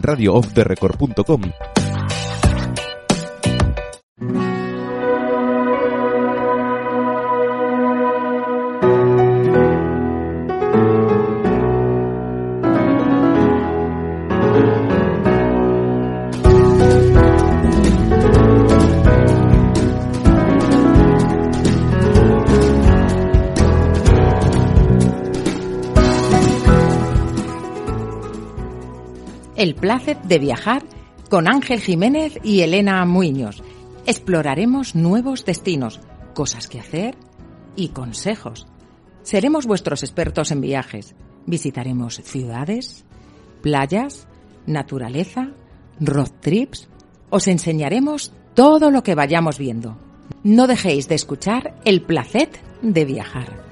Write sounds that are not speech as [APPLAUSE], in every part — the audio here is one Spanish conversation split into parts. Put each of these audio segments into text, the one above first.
radioofftherecord.com De viajar con Ángel Jiménez y Elena Muiños. Exploraremos nuevos destinos, cosas que hacer y consejos. Seremos vuestros expertos en viajes. Visitaremos ciudades, playas, naturaleza, road trips. Os enseñaremos todo lo que vayamos viendo. No dejéis de escuchar el placer de viajar.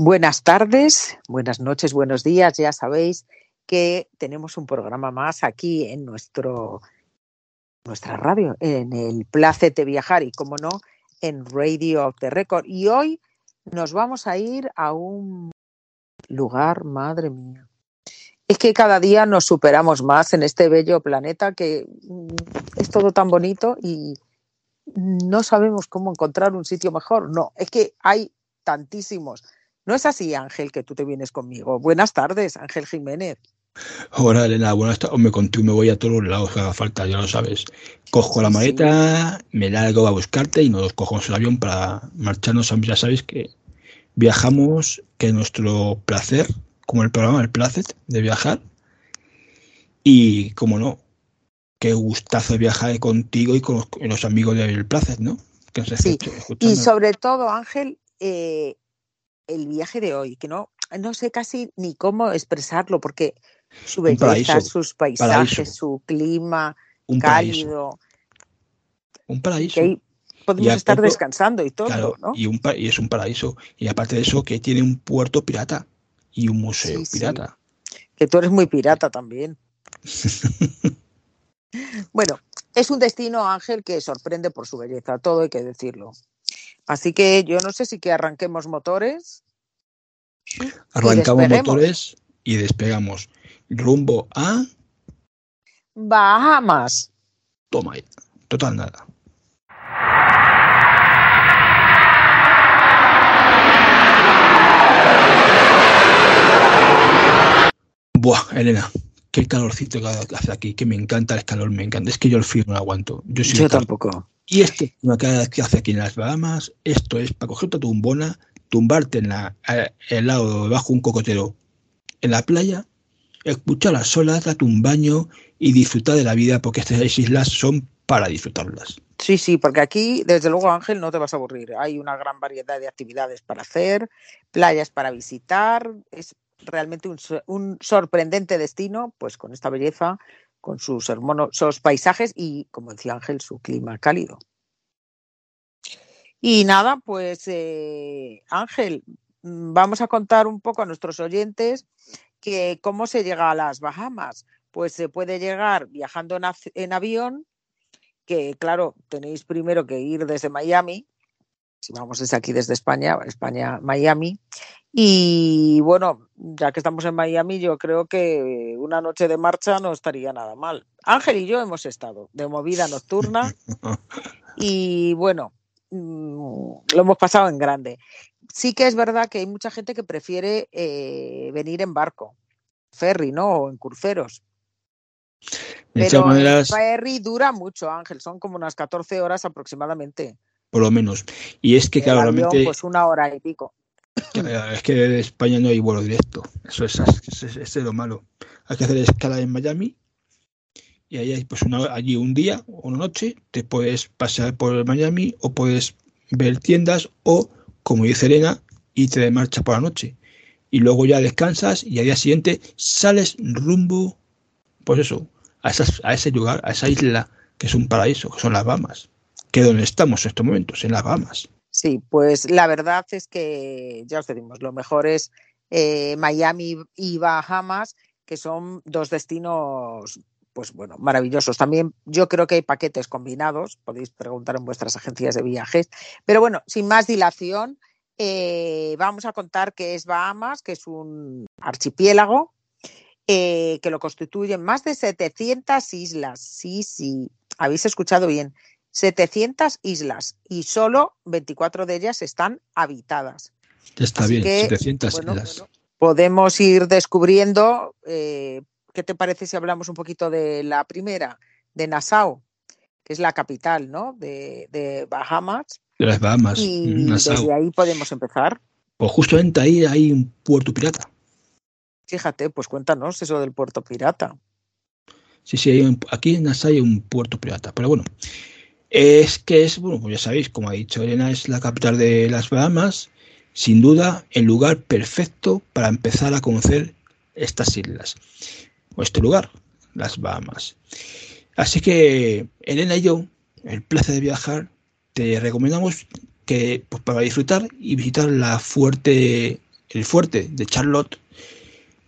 Buenas tardes, buenas noches, buenos días. Ya sabéis que tenemos un programa más aquí en nuestro nuestra radio, en el Placete Viajar y, como no, en Radio of the Record. Y hoy nos vamos a ir a un lugar, madre mía. Es que cada día nos superamos más en este bello planeta que mm, es todo tan bonito y no sabemos cómo encontrar un sitio mejor. No, es que hay tantísimos no es así, Ángel, que tú te vienes conmigo. Buenas tardes, Ángel Jiménez. Hola, Elena, buenas tardes. Me contigo me voy a todos los lados que haga falta, ya lo sabes. Cojo la maleta, me largo a buscarte y nos cogemos el avión para marcharnos. Ya sabéis que viajamos, que nuestro placer, como el programa El Placer de viajar. Y, como no, qué gustazo viajar contigo y con los, amigos del Placer, ¿no? Que sí. Y sobre todo, Ángel, eh, el viaje de hoy, que no, no sé casi ni cómo expresarlo, porque su belleza, sus paisajes, su clima un cálido. Un paraíso. podemos estar descansando y todo, ¿no? Y, un, y es un paraíso. Y aparte de eso, que tiene un puerto pirata y un museo pirata. Que tú eres muy pirata también. [LAUGHS] bueno, es un destino, Ángel, que sorprende por su belleza, todo hay que decirlo. Así que yo no sé si que arranquemos motores. Arrancamos motores y despegamos rumbo a Bahamas. Toma, total nada. Buah, Elena, qué calorcito que hace aquí, que me encanta el calor, me encanta. Es que yo el frío no lo aguanto. Yo, yo tampoco. Y esto que hace aquí en las Bahamas, esto es para cogerte tu tumbona, tumbarte en la, el lado debajo un cocotero en la playa, escuchar las olas, darte un baño y disfrutar de la vida porque estas islas son para disfrutarlas. Sí, sí, porque aquí, desde luego, Ángel, no te vas a aburrir. Hay una gran variedad de actividades para hacer, playas para visitar. Es realmente un, sorprendente destino, pues con esta belleza con sus hermosos paisajes y, como decía Ángel, su clima cálido. Y nada, pues eh, Ángel, vamos a contar un poco a nuestros oyentes que cómo se llega a las Bahamas. Pues se puede llegar viajando en avión, que claro, tenéis primero que ir desde Miami, si vamos desde aquí, desde España, España, Miami. Y bueno, ya que estamos en Miami, yo creo que una noche de marcha no estaría nada mal. Ángel y yo hemos estado de movida nocturna [LAUGHS] y bueno, mm, lo hemos pasado en grande. Sí que es verdad que hay mucha gente que prefiere eh, venir en barco, ferry, ¿no? O en cruceros. Pero el ferry dura mucho, Ángel, son como unas 14 horas aproximadamente. Por lo menos. Y es que, claro, realmente. Pues una hora y pico. Es que de España no hay vuelo directo. Eso es, es, lo malo. Hay que hacer escala en Miami y ahí hay pues una, allí un día o una noche. Te puedes pasear por Miami o puedes ver tiendas o, como dice Elena, irte de marcha por la noche. Y luego ya descansas y al día siguiente sales rumbo, pues eso, a, esas, a ese lugar, a esa isla que es un paraíso, que son las Bahamas, que es donde estamos en estos momentos, en las Bahamas. Sí, pues la verdad es que ya os decimos, lo mejor es eh, Miami y Bahamas, que son dos destinos pues bueno, maravillosos. También yo creo que hay paquetes combinados, podéis preguntar en vuestras agencias de viajes. Pero bueno, sin más dilación, eh, vamos a contar que es Bahamas, que es un archipiélago eh, que lo constituyen más de 700 islas. Sí, sí, habéis escuchado bien. 700 islas y solo 24 de ellas están habitadas. Está bien, 700 islas. podemos ir descubriendo, eh, ¿qué te parece si hablamos un poquito de la primera, de Nassau, que es la capital ¿no? de, Bahamas? De las Bahamas. Y desde ahí podemos empezar. Pues justamente ahí hay un puerto pirata. Fíjate, pues cuéntanos eso del puerto pirata. Sí, sí, aquí en Nassau hay un puerto pirata. Pero bueno, es que es, bueno, pues ya sabéis, como ha dicho Elena, es la capital de las Bahamas, sin duda el lugar perfecto para empezar a conocer estas islas, o este lugar, las Bahamas. Así que Elena y yo, el placer de viajar, te recomendamos que pues, para disfrutar y visitar la fuerte, el fuerte de Charlotte.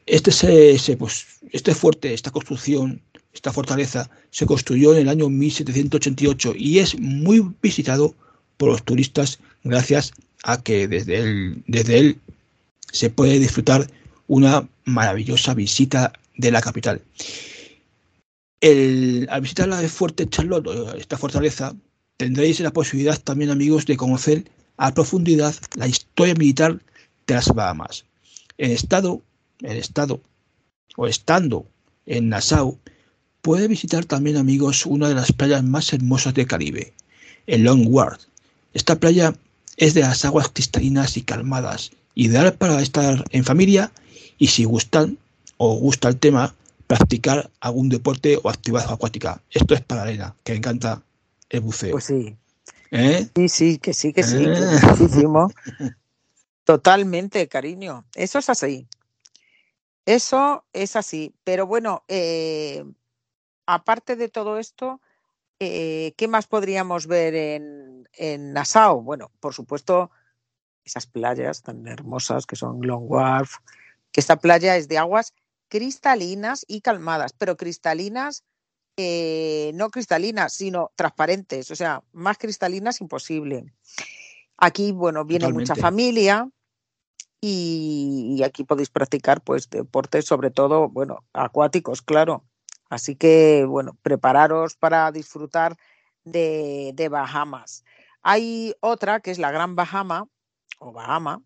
Este, se, pues, este fuerte, esta construcción esta fortaleza se construyó en el año 1788 y es muy visitado por los turistas gracias a que desde él, desde él se puede disfrutar una maravillosa visita de la capital. al visitar la Fuerte Charlotte, esta fortaleza, tendréis la posibilidad también, amigos, de conocer a profundidad la historia militar de las Bahamas. En estado, en estado, o estando en Nassau, Puede visitar también, amigos, una de las playas más hermosas del Caribe, el Long Ward. Esta playa es de las aguas cristalinas y calmadas, ideal para estar en familia y si gustan o gusta el tema, practicar algún deporte o actividad acuática. Esto es para Elena, que encanta el buceo. Pues sí. ¿Eh? Sí, sí, que sí, que sí. ¿Eh? muchísimo. Totalmente, cariño. Eso es así. Eso es así. Pero bueno, eh, aparte de todo esto, eh, ¿qué más podríamos ver en, en, Nassau? Bueno, por supuesto, esas playas tan hermosas que son Long Wharf, que esta playa es de aguas cristalinas y calmadas, pero cristalinas, eh, no cristalinas, sino transparentes, o sea, más cristalinas imposible. Aquí, bueno, viene mucha familia y, y, aquí podéis practicar pues deportes, sobre todo, bueno, acuáticos, claro. Así que, bueno, prepararos para disfrutar de, Bahamas. Hay otra que es la Gran Bahama o Bahama,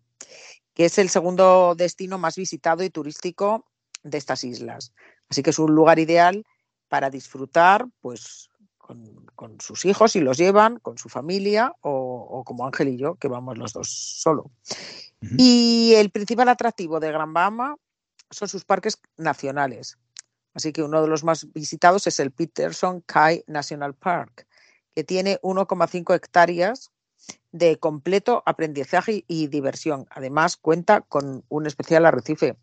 que es el segundo destino más visitado y turístico de estas islas. Así que es un lugar ideal para disfrutar, pues, con, sus hijos si los llevan, con su familia o, como Ángel y yo, que vamos los dos solo. Y el principal atractivo de Gran Bahama son sus parques nacionales. Así que uno de los más visitados es el Peterson Kai National Park, que tiene 1,5 hectáreas de completo aprendizaje y diversión. Además, cuenta con un especial arrecife,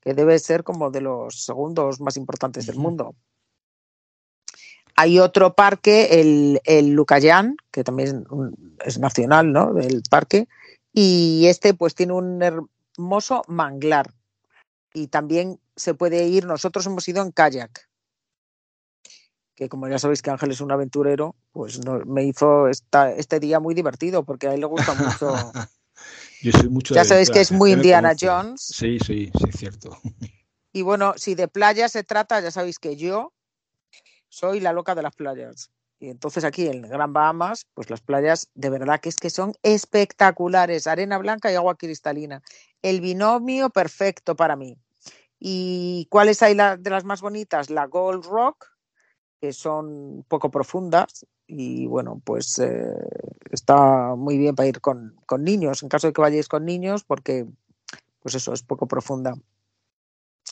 que debe ser como de los segundos más importantes del mundo. Hay otro parque, el, el Lucayan, que también es nacional, ¿no? Del parque, y este pues tiene un hermoso manglar y también se puede ir, nosotros hemos ido en kayak, que como ya sabéis que Ángel es un aventurero, pues me hizo esta, este día muy divertido porque a él le gusta mucho. [LAUGHS] Yo soy mucho ya sabéis que es muy Indiana Jones. Sí, sí, sí, es cierto. Y bueno, si de playa se trata, ya sabéis que yo soy la loca de las playas. Y entonces aquí en Gran Bahamas, pues las playas de verdad que es que son espectaculares, arena blanca y agua cristalina. El binomio perfecto para mí. ¿Y cuáles hay de las más bonitas? La Gold Rock, que son poco profundas y bueno, pues eh, está muy bien para ir con, con, niños, en caso de que vayáis con niños, porque pues eso es poco profunda.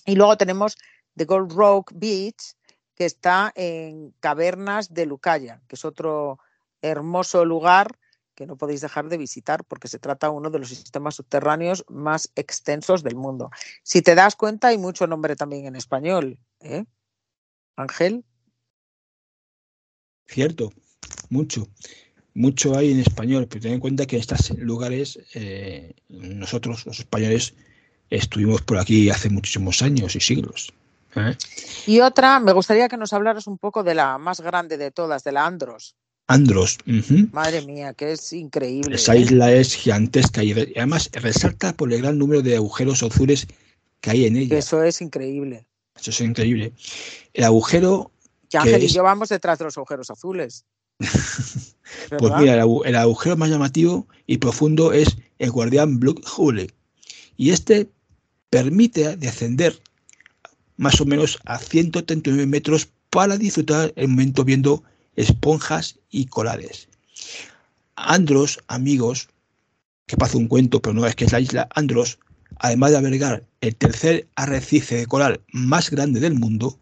Y luego tenemos The Gold Rock Beach, que está en Cavernas de Lucaya, que es otro hermoso lugar que no podéis dejar de visitar porque se trata uno de los sistemas subterráneos más extensos del mundo. Si te das cuenta, hay mucho nombre también en español. ¿eh? Ángel. Cierto, mucho. Mucho hay en español, pero ten en cuenta que en estos lugares eh, nosotros, los españoles, estuvimos por aquí hace muchísimos años y siglos. ¿eh? Y otra, me gustaría que nos hablaras un poco de la más grande de todas, de la Andros. Andros. Madre mía, que es increíble. Esa ¿eh? isla es gigantesca y además resalta por el gran número de agujeros azules que hay en ella. Eso es increíble. Eso es increíble. El agujero. Que Ángel y yo vamos detrás de los agujeros azules. [LAUGHS] pues mira, el, agujero más llamativo y profundo es el guardián Blue Hole. Y este permite descender más o menos a 139 metros para disfrutar el momento viendo esponjas y corales. Andros, amigos, que pasa un cuento, pero no es que es la isla Andros, además de albergar el tercer arrecife de coral más grande del mundo,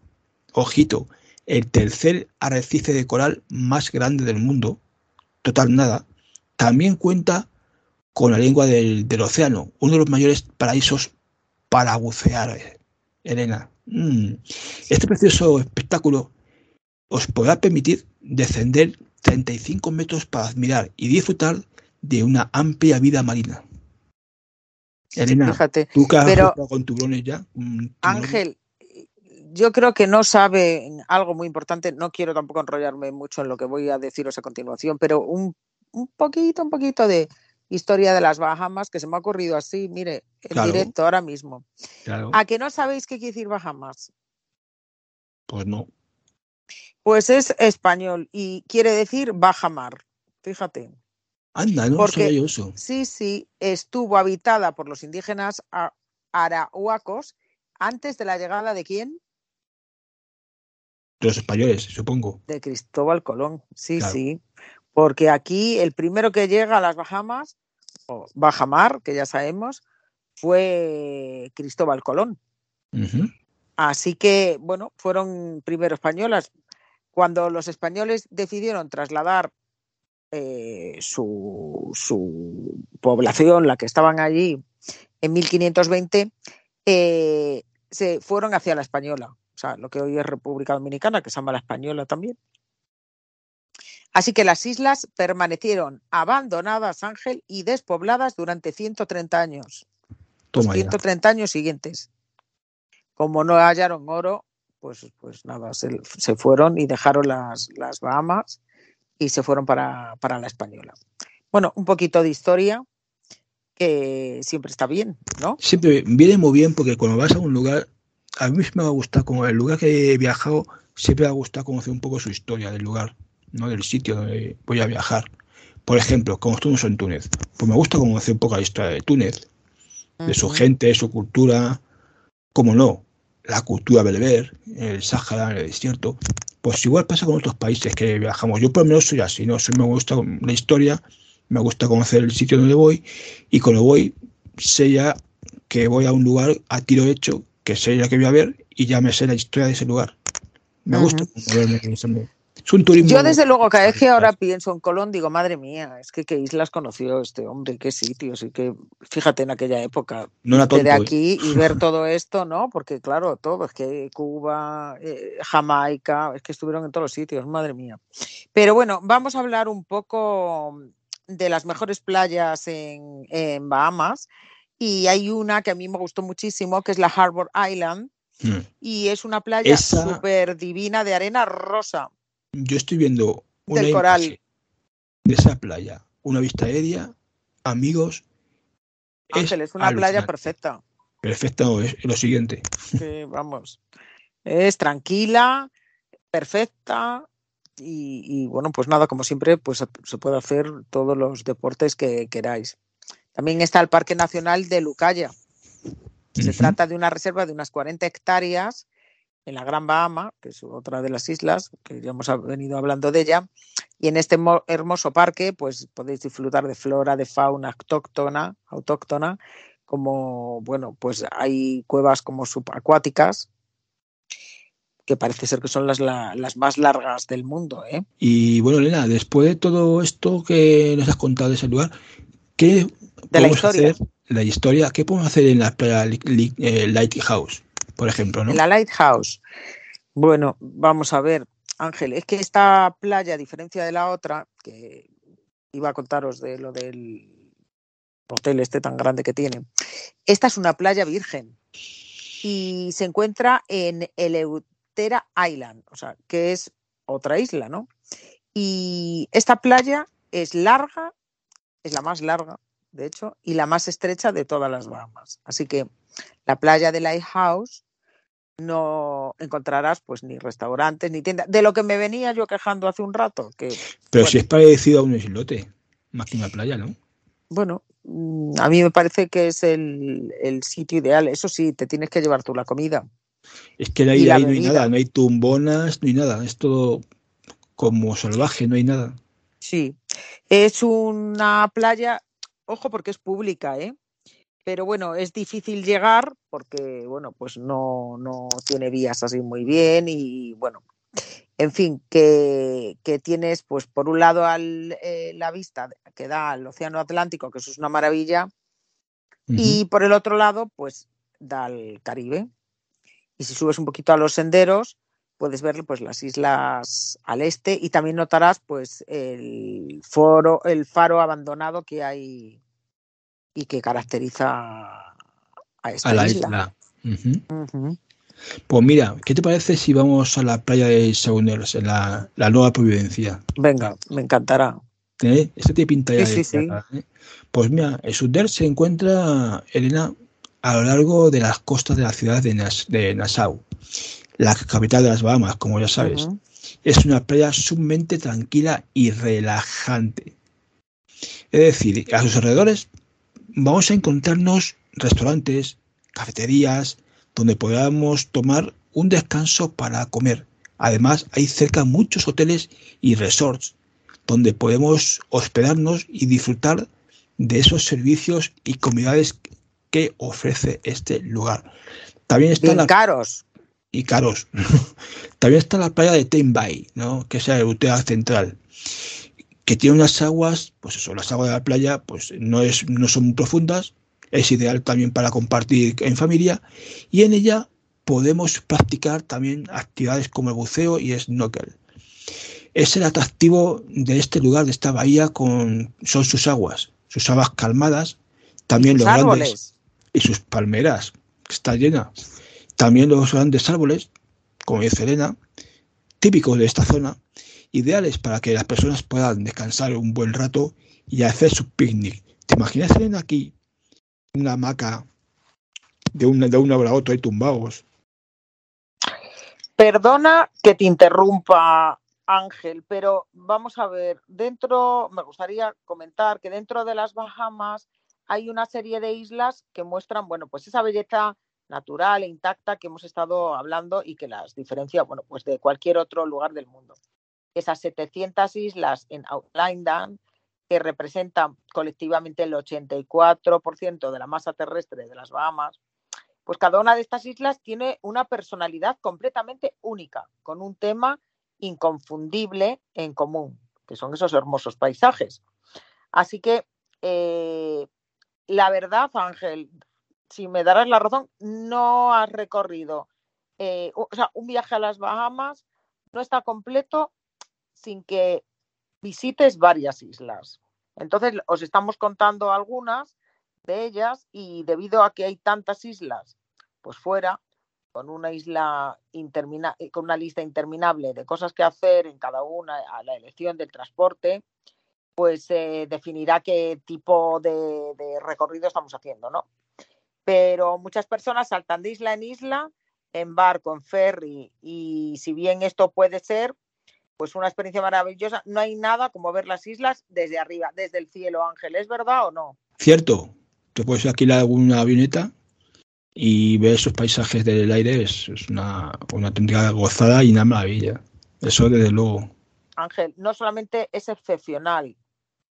ojito, el tercer arrecife de coral más grande del mundo, total nada, también cuenta con la lengua del, océano, uno de los mayores paraísos para bucear, Elena. Mm. Este precioso espectáculo os podrá permitir descender 35 metros para admirar y disfrutar de una amplia vida marina. Elena, Fíjate, tú que has pero con tiburones ya. Ángel, yo creo que no sabe algo muy importante, no quiero tampoco enrollarme mucho en lo que voy a deciros a continuación, pero un, un poquito, un poquito de historia de las Bahamas que se me ha ocurrido así, mire, en Claro. directo ahora mismo. Claro, ¿A que no sabéis qué quiere decir Bahamas? pues no. Pues es español y quiere decir baja mar. Fíjate. Anda, no Porque- eso. Sí, sí, estuvo habitada por los indígenas arahuacos antes de la llegada de quién? De los españoles, supongo. De Cristóbal Colón. Sí, Claro. sí. Porque aquí el primero que llega a las Bahamas, o Bajamar, que ya sabemos, fue Cristóbal Colón. Así que, bueno, fueron primero españolas. Cuando los españoles decidieron trasladar eh, su, su población, la que estaban allí en 1520, eh, se fueron hacia la española, o sea, lo que hoy es República Dominicana, que se llama la española también. Así que las islas permanecieron abandonadas, Ángel, y despobladas durante 130 años los Toma ya. 130 años siguientes. Como no hallaron oro, pues, pues nada, se, se fueron y dejaron las, las Bahamas y se fueron para, para la española. Bueno, un poquito de historia que siempre está bien, ¿no? Siempre viene muy bien porque cuando vas a un lugar, a mí me va a gustar, como el lugar que he viajado, siempre me va a gustar conocer un poco su historia del lugar, no del sitio donde voy a viajar. Por ejemplo, como estuvimos en Túnez, pues me gusta conocer un poco la historia de Túnez, de su gente, su cultura, como no, la cultura berber, el Sáhara, el desierto. Pues igual pasa con otros países que viajamos. Yo por lo menos soy así, ¿no? Soy- me gusta la historia, me gusta conocer el sitio donde voy y cuando voy sé ya que voy a un lugar a tiro hecho, que sé ya que voy a ver y ya me sé la historia de ese lugar. Me gusta en ese mundo. Es un turismo. Yo desde luego cada vez que ahora pienso en Colón digo, madre mía, es que qué islas conoció este hombre, qué sitios, y que fíjate en aquella época, No era irte tonto. de ¿eh? aquí y ver todo esto, ¿no? Porque claro, todo, es que Cuba, eh, Jamaica, es que estuvieron en todos los sitios, madre mía. Pero bueno, vamos a hablar un poco de las mejores playas en, en Bahamas. Y hay una que a mí me gustó muchísimo, que es la Harbor Island, Mm. y es una playa Esa- súper divina de arena rosa. Yo estoy viendo una Del coral. de esa playa, una vista aérea, amigos. Ángel, es una playa perfecta. Perfecta es lo siguiente. que, vamos, es tranquila, perfecta y, y, bueno, pues nada, como siempre, pues se- puede hacer todos los deportes que queráis. También está el Parque Nacional de Lucaya. Se trata de una reserva de unas 40 hectáreas en la Gran Bahama, que es otra de las islas, que ya hemos venido hablando de ella, y en este hermoso parque pues podéis disfrutar de flora, de fauna autóctona, autóctona como, bueno, pues hay cuevas como subacuáticas, que parece ser que son las, las más largas del mundo. ¿eh? Y bueno, Elena, después de todo esto que nos has contado de ese lugar, ¿qué de la historia. hacer? La historia, ¿qué podemos hacer en la Lighthouse, por ejemplo? ¿no? En la Lighthouse. Bueno, vamos a ver, Ángel, es que esta playa, a diferencia de la otra, que iba a contaros de lo del hotel este tan grande que tiene. Esta es una playa virgen y se encuentra en Eleutera Island, o sea, que es otra isla, ¿no? Y esta playa es larga, es la más larga, de hecho, y la más estrecha de todas las Bahamas. Así que la playa de Lighthouse no encontrarás pues ni restaurantes ni tiendas. De lo que me venía yo quejando hace un rato. Que, Pero si es parecido a un islote, más que una playa, ¿no? Bueno, Mm, a mí me parece que es el, sitio ideal. Eso sí, te tienes que llevar tú la comida. Es que ahí, ahí no hay nada, no hay tumbonas, no hay nada. Es todo como salvaje, no hay nada. Sí, es una playa, ojo porque es pública, ¿eh? Pero bueno, es difícil llegar porque, bueno, pues no, no tiene vías así muy bien y bueno, en fin, que, tienes, pues por un lado al, eh, la vista que da al Océano Atlántico, que eso es una maravilla, y por el otro lado, pues da al Caribe. Y si subes un poquito a los senderos, puedes ver pues, las islas al este y también notarás pues, el, foro, el faro abandonado que hay y que caracteriza a esta la isla. Pues mira, ¿qué te parece si vamos a la playa de Sauners, en la, Nueva Providencia? Venga, me encantará. ¿Eh? Este te pinta ya. Sí, sí, ¿eh? Pues mira, el Sunder se encuentra, Elena, a lo largo de las costas de la ciudad de, Nassau, la capital de las Bahamas, como ya sabes. Es una playa sumamente tranquila y relajante. Es decir, a sus alrededores vamos a encontrarnos restaurantes, cafeterías, donde podamos tomar un descanso para comer. Además, hay cerca muchos hoteles y resorts donde podemos hospedarnos y disfrutar de esos servicios y comodidades que ofrece este lugar. También está la... caros. Y caros. [LAUGHS] También está la playa de Tenbay, ¿no? que es la ruta central, que tiene unas aguas, pues eso, las aguas de la playa, pues no, es, no son muy profundas, es ideal también para compartir en familia y en ella podemos practicar también actividades como el buceo y snorkel. Es el atractivo de este lugar, de esta bahía, con, son sus aguas, sus aguas calmadas, también los grandes y sus palmeras, que está llena. También los grandes árboles, como dice Elena, típicos de esta zona, ideales para que las personas puedan descansar un buen rato y hacer su picnic. ¿Te imaginas, Elena, aquí una hamaca de una, de hora a otra y tumbados. Perdona que te interrumpa, Ángel, pero vamos a ver, dentro, me gustaría comentar que dentro de las Bahamas hay una serie de islas que muestran, bueno, pues esa belleza natural e intacta que hemos estado hablando y que las diferencia, bueno, pues de cualquier otro lugar del mundo. Esas 700 islas en Outland que representan colectivamente el 84% de la masa terrestre de las Bahamas, pues cada una de estas islas tiene una personalidad completamente única, con un tema inconfundible en común, que son esos hermosos paisajes. Así que, eh, la verdad, Ángel, si me darás la razón, no has recorrido, eh, o sea, un viaje a las Bahamas no está completo sin que visites varias islas. Entonces, os estamos contando algunas de ellas y debido a que hay tantas islas, pues fuera, con una isla eh, con una lista interminable de cosas que hacer en cada una, a la elección del transporte, pues se definirá qué tipo de, de recorrido estamos haciendo, ¿no? Pero muchas personas saltan de isla en isla, en barco, en ferry, y si bien esto puede ser, pues una experiencia maravillosa. No hay nada como ver las islas desde arriba, desde el cielo, Ángel. ¿Es verdad o no? Cierto. Te puedes alquilar alguna avioneta y ver esos paisajes del aire es, una, una auténtica gozada y una maravilla. Eso desde luego. Ángel, no solamente es excepcional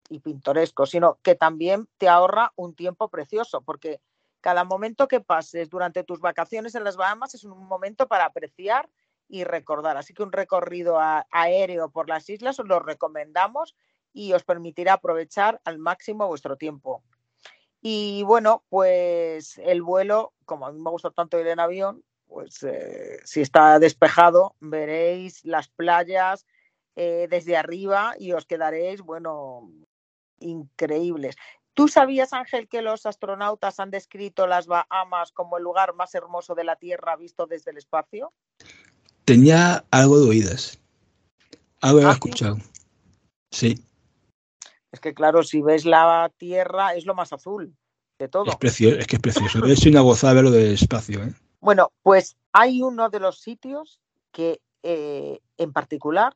y pintoresco, sino que también te ahorra un tiempo precioso, porque cada momento que pases durante tus vacaciones en las Bahamas es un momento para apreciar y recordar. Así que un recorrido aéreo por las islas os lo recomendamos y os permitirá aprovechar al máximo vuestro tiempo. Y bueno, pues el vuelo, como a mí me gusta tanto ir en avión, pues eh, si está despejado veréis las playas eh, desde arriba y os quedaréis, bueno, increíbles. ¿Tú sabías, Ángel, que los astronautas han descrito las Bahamas como el lugar más hermoso de la Tierra visto desde el espacio? Tenía algo de oídas. Algo he ¿Ah, escuchado. Sí. Es que claro, si ves la Tierra es lo más azul de todo. Es, precioso, es que es precioso. es una gozada verlo del espacio. ¿eh? Bueno, pues hay uno de los sitios que eh, en particular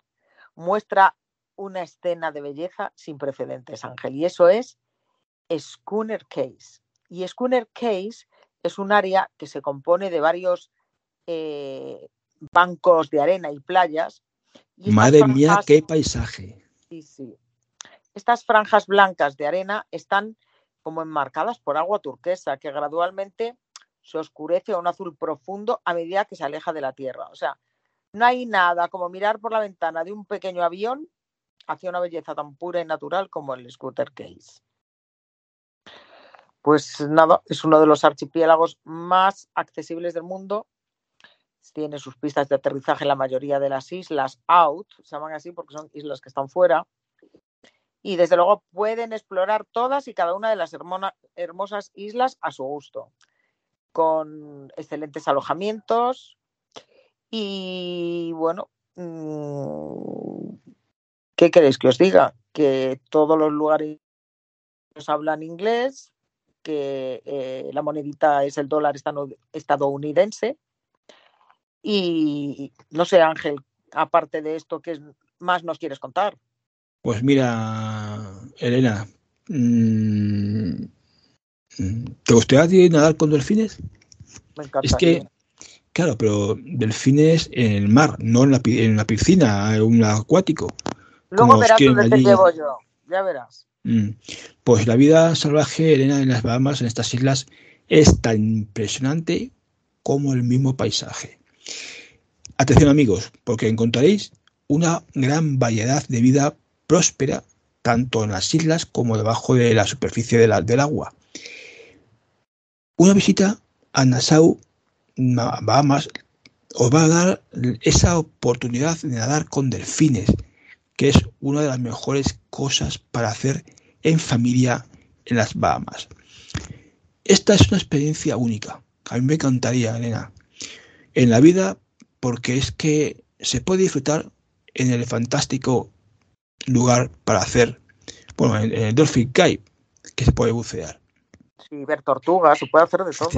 muestra una escena de belleza sin precedentes, Ángel, y eso es Schooner Case. Y Schooner Case es un área que se compone de varios eh, bancos de arena y playas. Madre mía, qué paisaje. Sí, sí. Estas franjas blancas de arena están como enmarcadas por agua turquesa, que gradualmente se oscurece a un azul profundo a medida que se aleja de la Tierra. O sea, no hay nada como mirar por la ventana de un pequeño avión hacia una belleza tan pura y natural como el Scooter Case. Pues nada, es uno de los archipiélagos más accesibles del mundo. Tiene sus pistas de aterrizaje en la mayoría de las islas out, se llaman así porque son islas que están fuera. Y desde luego pueden explorar todas y cada una de las hermosas islas a su gusto, con excelentes alojamientos. Y bueno, mm, ¿Qué queréis que os diga? Que todos los lugares hablan inglés, que eh, la monedita es el dólar estadounidense. Y no sé, Ángel, aparte de esto, ¿qué más nos quieres contar? Pues mira, Elena, mm, ¿te gustaría nadar con delfines? Me encanta. Es que, claro, pero delfines en el mar, no en la, en la piscina, en un acuático. Luego verás dónde te llevo yo, ya verás. Mm. Pues la vida salvaje, Elena, en las Bahamas, en estas islas, es tan impresionante como el mismo paisaje. Atención amigos, porque encontraréis una gran variedad de vida próspera, tanto en las islas como debajo de la superficie del agua. Una visita a Nassau, Bahamas, os va a dar esa oportunidad de nadar con delfines, que es una de las mejores cosas para hacer en familia en las Bahamas. Esta es una experiencia única. A mí me encantaría, Elena, en la vida, porque es que se puede disfrutar en el fantástico lugar para hacer, bueno, en, el Dolphin Cave, que se puede bucear. Sí, ver tortugas, se puede hacer de todo.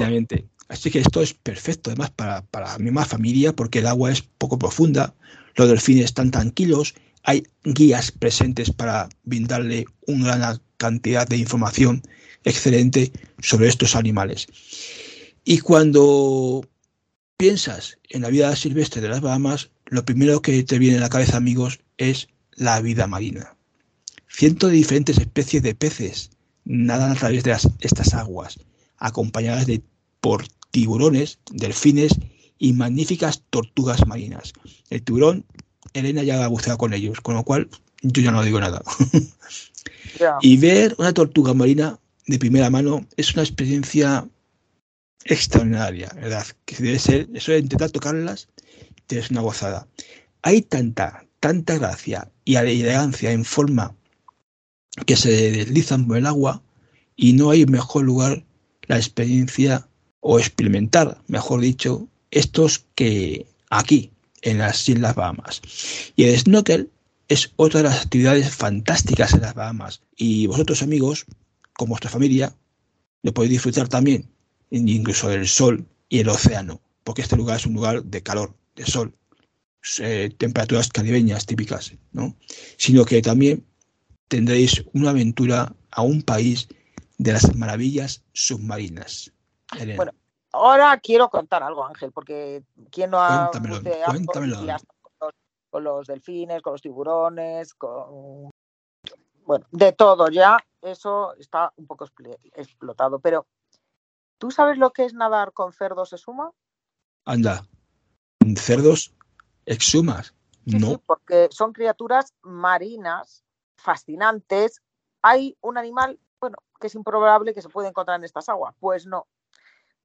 Así que esto es perfecto, además, para, para mi misma familia, porque el agua es poco profunda, los delfines están tranquilos hay guías presentes para brindarle una gran cantidad de información excelente sobre estos animales. Y cuando piensas en la vida silvestre de las Bahamas, lo primero que te viene a la cabeza, amigos, es la vida marina. Cientos de diferentes especies de peces nadan a través de estas aguas, acompañadas de por tiburones, delfines y magníficas tortugas marinas. El tiburón Elena ya ha buceado con ellos, con lo cual yo ya no digo nada. [LAUGHS] Y ver una tortuga marina de primera mano es una experiencia extraordinaria, ¿verdad? Que debe ser, eso de intentar tocarlas, es una gozada. Hay tanta, tanta gracia y elegancia en forma que se deslizan por el agua y no hay mejor lugar la experiencia o experimentar, mejor dicho, estos que aquí, en las Islas Bahamas. Y el snorkel es otra de las actividades fantásticas en las Bahamas. Y vosotros, amigos, con vuestra familia, lo podéis disfrutar también, incluso del sol y el océano, porque este lugar es un lugar de calor, de sol, eh, temperaturas caribeñas típicas, ¿no? Sino que también tendréis una aventura a un país de las maravillas submarinas. Ahora quiero contar algo, Ángel, porque ¿quién no ha Cuéntamelo, cuéntamelo. con los, con los delfines, con los tiburones, con bueno, de todo ya, eso está un poco explotado. Pero, ¿tú sabes lo que es nadar con cerdos de suma? Anda. Cerdos exhumas. Sí, No. sí, porque son criaturas marinas, fascinantes. Hay un animal, bueno, que es improbable que se pueda encontrar en estas aguas. Pues no,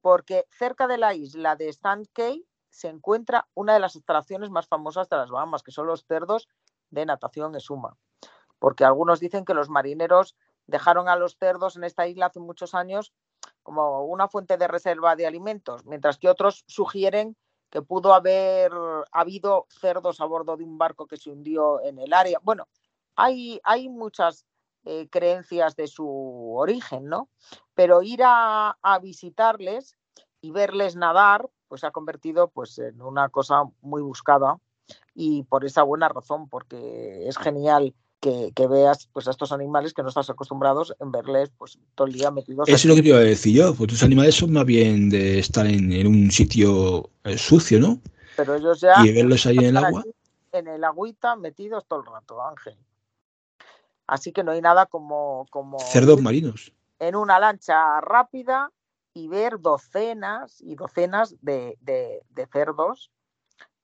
porque cerca de la isla de St. Key se encuentra una de las instalaciones más famosas de las Bahamas, que son los cerdos de natación esuma. Porque algunos dicen que los marineros dejaron a los cerdos en esta isla hace muchos años como una fuente de reserva de alimentos, mientras que otros sugieren que pudo haber habido cerdos a bordo de un barco que se hundió en el área. Bueno, hay, hay muchas eh, creencias de su origen, ¿no? Pero ir a, a visitarles y verles nadar, pues se ha convertido pues, en una cosa muy buscada y por esa buena razón, porque es genial que, que veas pues, a estos animales que no estás acostumbrados en verles pues, todo el día metidos. Eso es lo que te iba a decir yo. Pues tus animales son más bien de estar en, en un sitio eh, sucio, ¿no? Pero ellos ya Y verlos ahí en el agua. en el agüita metidos todo el rato, Ángel. Así que no hay nada como, como Cerdos marinos. en una lancha rápida y ver docenas y docenas de, de- de cerdos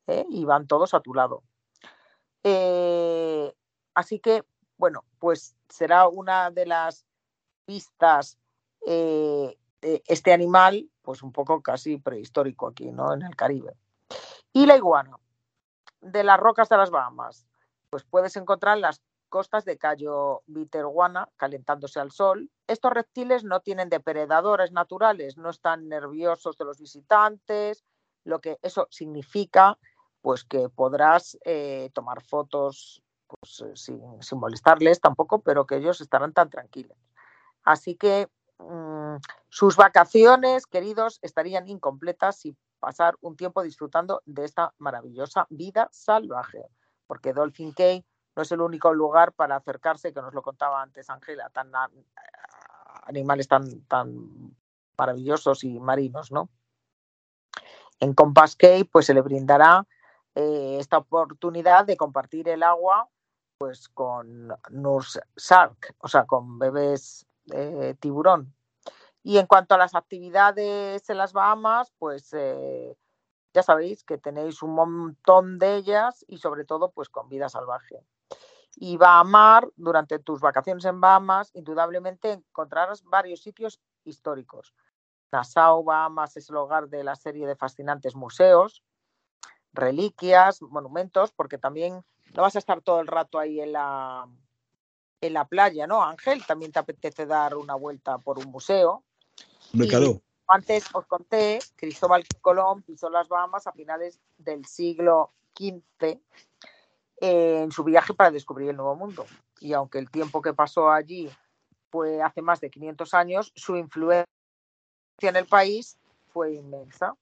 ¿eh? y van todos a tu lado. Eh, así que, bueno, pues será una de las pistas eh, de este animal, pues un poco casi prehistórico aquí, ¿no? En el Caribe. Y la iguana, de las rocas de las Bahamas, pues puedes encontrar en las costas de Cayo Viterguana calentándose al sol. Estos reptiles no tienen depredadores naturales, no están nerviosos de los visitantes, lo que eso significa pues que podrás eh, tomar fotos pues, eh, sin, molestarles tampoco, pero que ellos estarán tan tranquilos. Así que mm, sus vacaciones, queridos, estarían incompletas si pasar un tiempo disfrutando de esta maravillosa vida salvaje, porque Dolphin Cay no es el único lugar para acercarse, que nos lo contaba antes Ángela, tan animales tan, tan maravillosos y marinos, ¿no? En Compass Cay, pues se le brindará eh, esta oportunidad de compartir el agua pues con nurse shark, o sea, con bebés eh, tiburón. Y en cuanto a las actividades en las Bahamas, pues eh, ya sabéis que tenéis un montón de ellas y sobre todo pues con vida salvaje. Y Bahamar, durante tus vacaciones en Bahamas, indudablemente encontrarás varios sitios históricos. Nassau, Bahamas, es el hogar de la serie de fascinantes museos, reliquias, monumentos, porque también no vas a estar todo el rato ahí en la, en la playa, ¿no, Ángel? También te apetece dar una vuelta por un museo. Y- claro. Antes os conté, Cristóbal Colón pisó las Bahamas a finales del siglo XV en su viaje para descubrir el Nuevo Mundo. Y aunque el tiempo que pasó allí fue hace más de 500 años, su influencia en el país fue inmensa.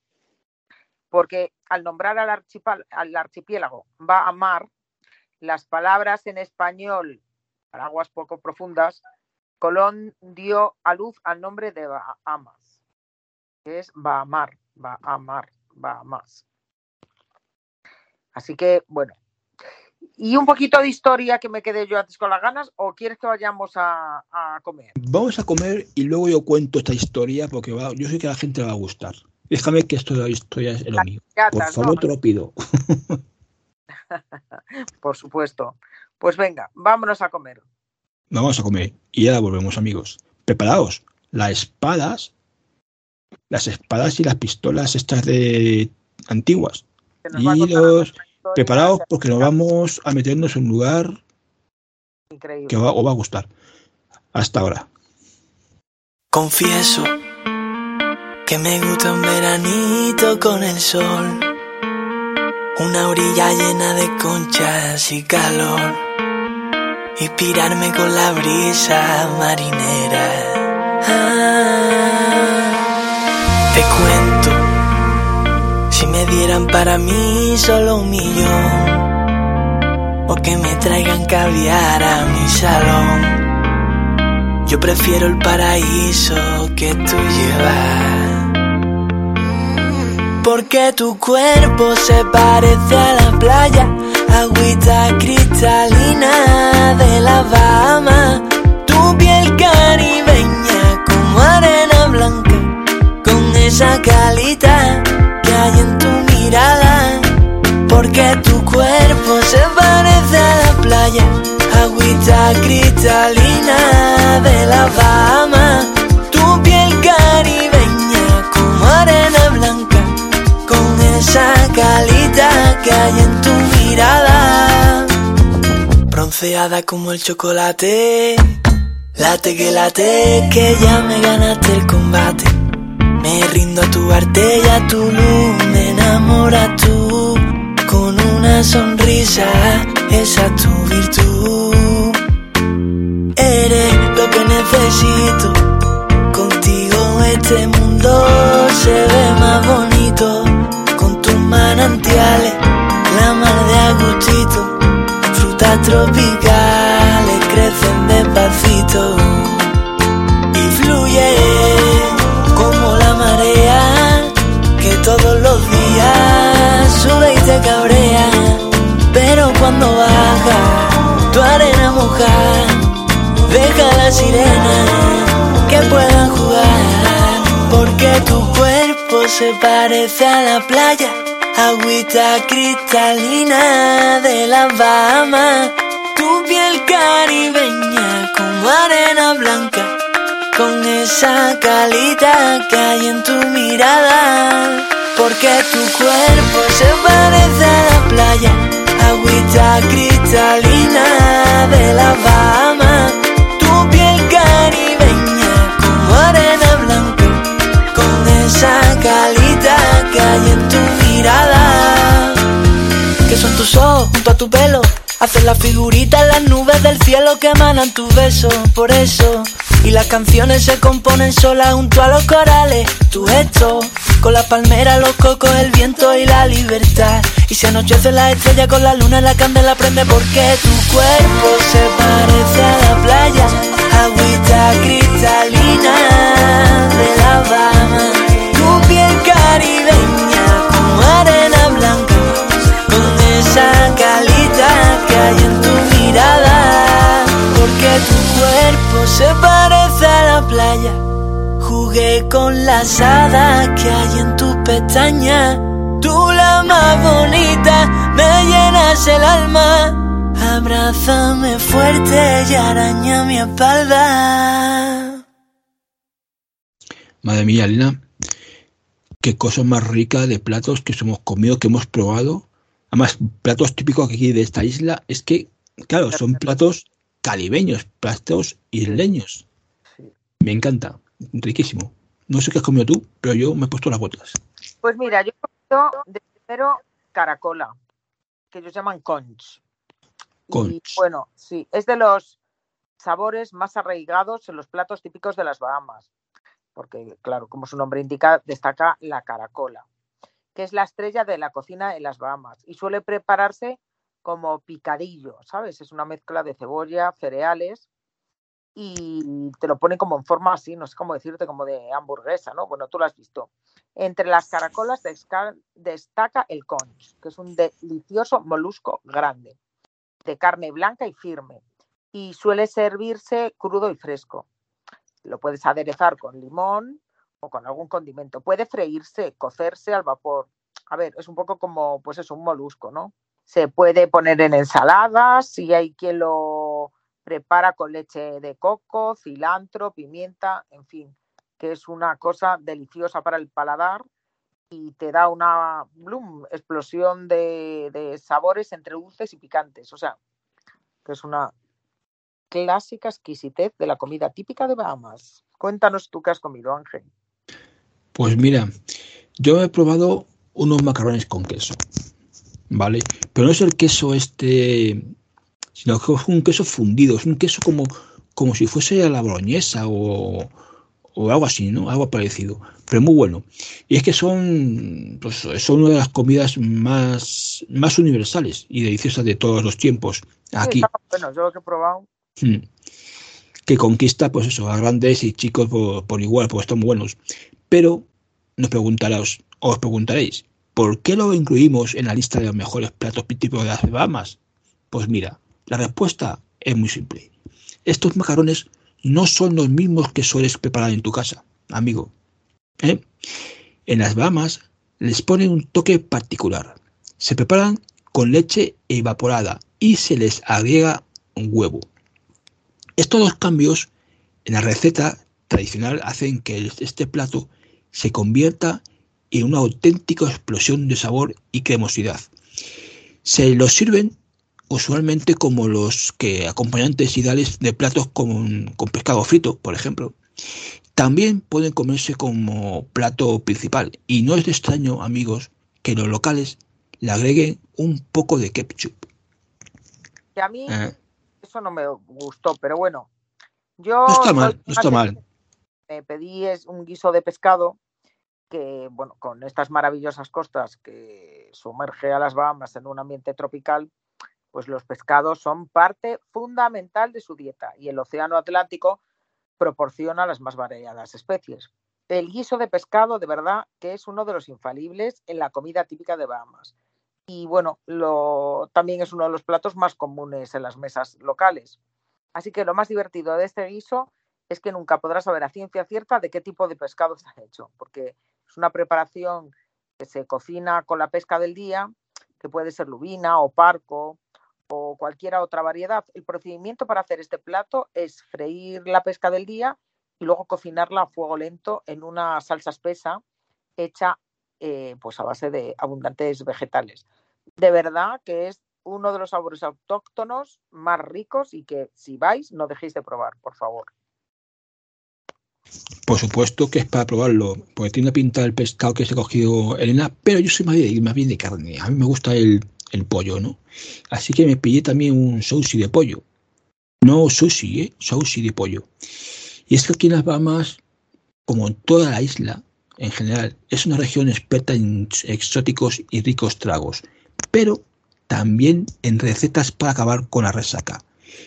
Porque al nombrar al, al archipiélago Bahamar, las palabras en español para aguas poco profundas, Colón dio a luz al nombre de Bahamas, que es Bahamar, Bahamar, Bahamas. Así que, bueno. ¿Y un poquito de historia que me quedé yo antes con las ganas o quieres que vayamos a, a comer? Vamos a comer y luego yo cuento esta historia porque va- yo sé que a la gente le va a gustar. Déjame que esto de la historia es lo mío. Por favor, te lo pido. [LAUGHS] Por supuesto. Pues venga, vámonos a comer. Vamos a comer y ya volvemos, amigos. Preparaos. Las espadas, las espadas y las pistolas estas de antiguas. Y los preparaos porque nos vamos a meternos en un lugar increíble. que va- os va a gustar. Hasta ahora. Confieso que me gusta un veranito con el sol, una orilla llena de conchas y calor, inspirarme con la brisa marinera. Ah, te cuento, si me dieran para mí solo un millón, o que me traigan caviar a mi salón. Yo prefiero el paraíso que tú llevas. Porque tu cuerpo se parece a la playa, agüita cristalina de la Bahama. Tu piel caribeña como arena blanca, con esa calita en tu mirada. Porque tu cuerpo se parece a la playa, agüita cristalina de la Bahama. Tu piel caribeña como arena blanca, con esa calita que hay en tu mirada. Bronceada como el chocolate, late que late, que ya me ganaste el combate. Me rindo a tu arte y a tu luz, me enamora tú. Con una sonrisa, esa es tu virtud. Eres lo que necesito. Contigo este mundo se ve más bonito. Con tus manantiales, la mar de agustito. Frutas tropicales crecen te cabrea. Pero cuando baja tu arena moja, deja la sirena que puedan jugar. Porque tu cuerpo se parece a la playa, agüita cristalina de la Bahama. Tu piel caribeña como arena blanca con esa calita que hay en tu mirada. Porque tu cuerpo se parece a la playa, agüita cristalina de la Bahama. Tu piel caribeña como arena blanca, con esa calita que hay en tu mirada. Que son tus ojos junto a tu pelo. Hacen la figurita en las nubes del cielo que emanan tus besos, por eso. Y las canciones se componen solas junto a los corales. Tu gesto, con las palmeras, los cocos, el viento y la libertad. Y se anochece la estrella con la luna, la candela prende porque tu cuerpo se parece a la playa. Agüita cristalina de la Bahama. Tu piel caribeña como arena blanca con esa calita que hay en tu mirada. Porque tu cuerpo se parece a la playa. Jugué con las hadas que hay en tus pestañas. Tú la más bonita, me llenas el alma. Abrázame fuerte y araña mi espalda. Madre mía, Elena, qué cosa más rica de platos que hemos comido, que hemos probado. Además, platos típicos aquí de esta isla, es que, claro, son platos caribeños, platos isleños. Me encanta, riquísimo. No sé qué has comido tú, pero yo me he puesto las botas. Pues mira, yo he comido de primero caracola, que ellos llaman conch. Y Conch. bueno, sí, es de los sabores más arraigados en los platos típicos de las Bahamas. Porque, claro, como su nombre indica, destaca la caracola, que es la estrella de la cocina en las Bahamas y suele prepararse como picadillo, ¿sabes? Es una mezcla de cebolla, cereales y te lo ponen como en forma así, no sé cómo decirte, como de hamburguesa, ¿no? Bueno, tú lo has visto. Entre las caracolas destaca el conch, que es un delicioso molusco grande, de carne blanca y firme, y suele servirse crudo y fresco. Lo puedes aderezar con limón o con algún condimento. Puede freírse, cocerse al vapor. A ver, es un poco como, pues es un molusco, ¿no? Se puede poner en ensaladas y hay quien lo prepara con leche de coco, cilantro, pimienta, en fin, que es una cosa deliciosa para el paladar y te da una explosión de, de sabores entre dulces y picantes. O sea, que es una clásica exquisitez de la comida típica de Bahamas. Cuéntanos tú qué has comido, Ángel. Pues mira, yo he probado unos macarrones con queso, ¿vale? Pero no es el queso este, sino que es un queso fundido, es un queso como, como si fuese a la boloñesa o, o algo así, ¿no? Algo parecido, pero muy bueno. Y es que son, pues, son una de las comidas más, más universales y deliciosas de todos los tiempos. Aquí, bueno, yo lo que he probado. Mm. que conquista, pues eso, a grandes y chicos por, por igual, porque están buenos. Pero nos preguntarás, Os preguntaréis, ¿por qué lo incluimos en la lista de los mejores platos típicos de las Bahamas? Pues mira, la respuesta es muy simple. Estos macarrones no son los mismos que sueles preparar en tu casa, amigo. ¿Eh? En las Bahamas les ponen un toque particular. Se preparan con leche evaporada y se les agrega un huevo. Estos dos cambios en la receta tradicional hacen que este plato se convierta en una auténtica explosión de sabor y cremosidad. Se los sirven usualmente como los que acompañantes ideales de platos con, con pescado frito, por ejemplo. También pueden comerse como plato principal y no es de extraño, amigos, que los locales le agreguen un poco de ketchup. a mí eh. eso no me gustó, pero bueno, yo... No está mal, no está mal. Me pedí un guiso de pescado que, bueno, con estas maravillosas costas que sumerge a las Bahamas en un ambiente tropical, pues los pescados son parte fundamental de su dieta y el Océano Atlántico proporciona las más variadas especies. El guiso de pescado, de verdad, que es uno de los infalibles en la comida típica de Bahamas. Y bueno, lo, también es uno de los platos más comunes en las mesas locales. Así que lo más divertido de este guiso es que nunca podrás saber a ciencia cierta de qué tipo de pescado está hecho, porque es una preparación que se cocina con la pesca del día, que puede ser lubina o parco o cualquier otra variedad. El procedimiento para hacer este plato es freír la pesca del día y luego cocinarla a fuego lento en una salsa espesa hecha eh, pues a base de abundantes vegetales. De verdad que es uno de los sabores autóctonos más ricos y que si vais no dejéis de probar, por favor. Por supuesto que es para probarlo, porque tiene una pinta del pescado que se ha cogido Elena, pero yo soy más, bien de carne. A mí me gusta el, el pollo, ¿no? Así que me pillé también un sushi de pollo. No sushi, ¿eh? Sushi de pollo. Y es que aquí en las Bahamas, como en toda la isla, en general, es una región experta en exóticos y ricos tragos, pero también en recetas para acabar con la resaca.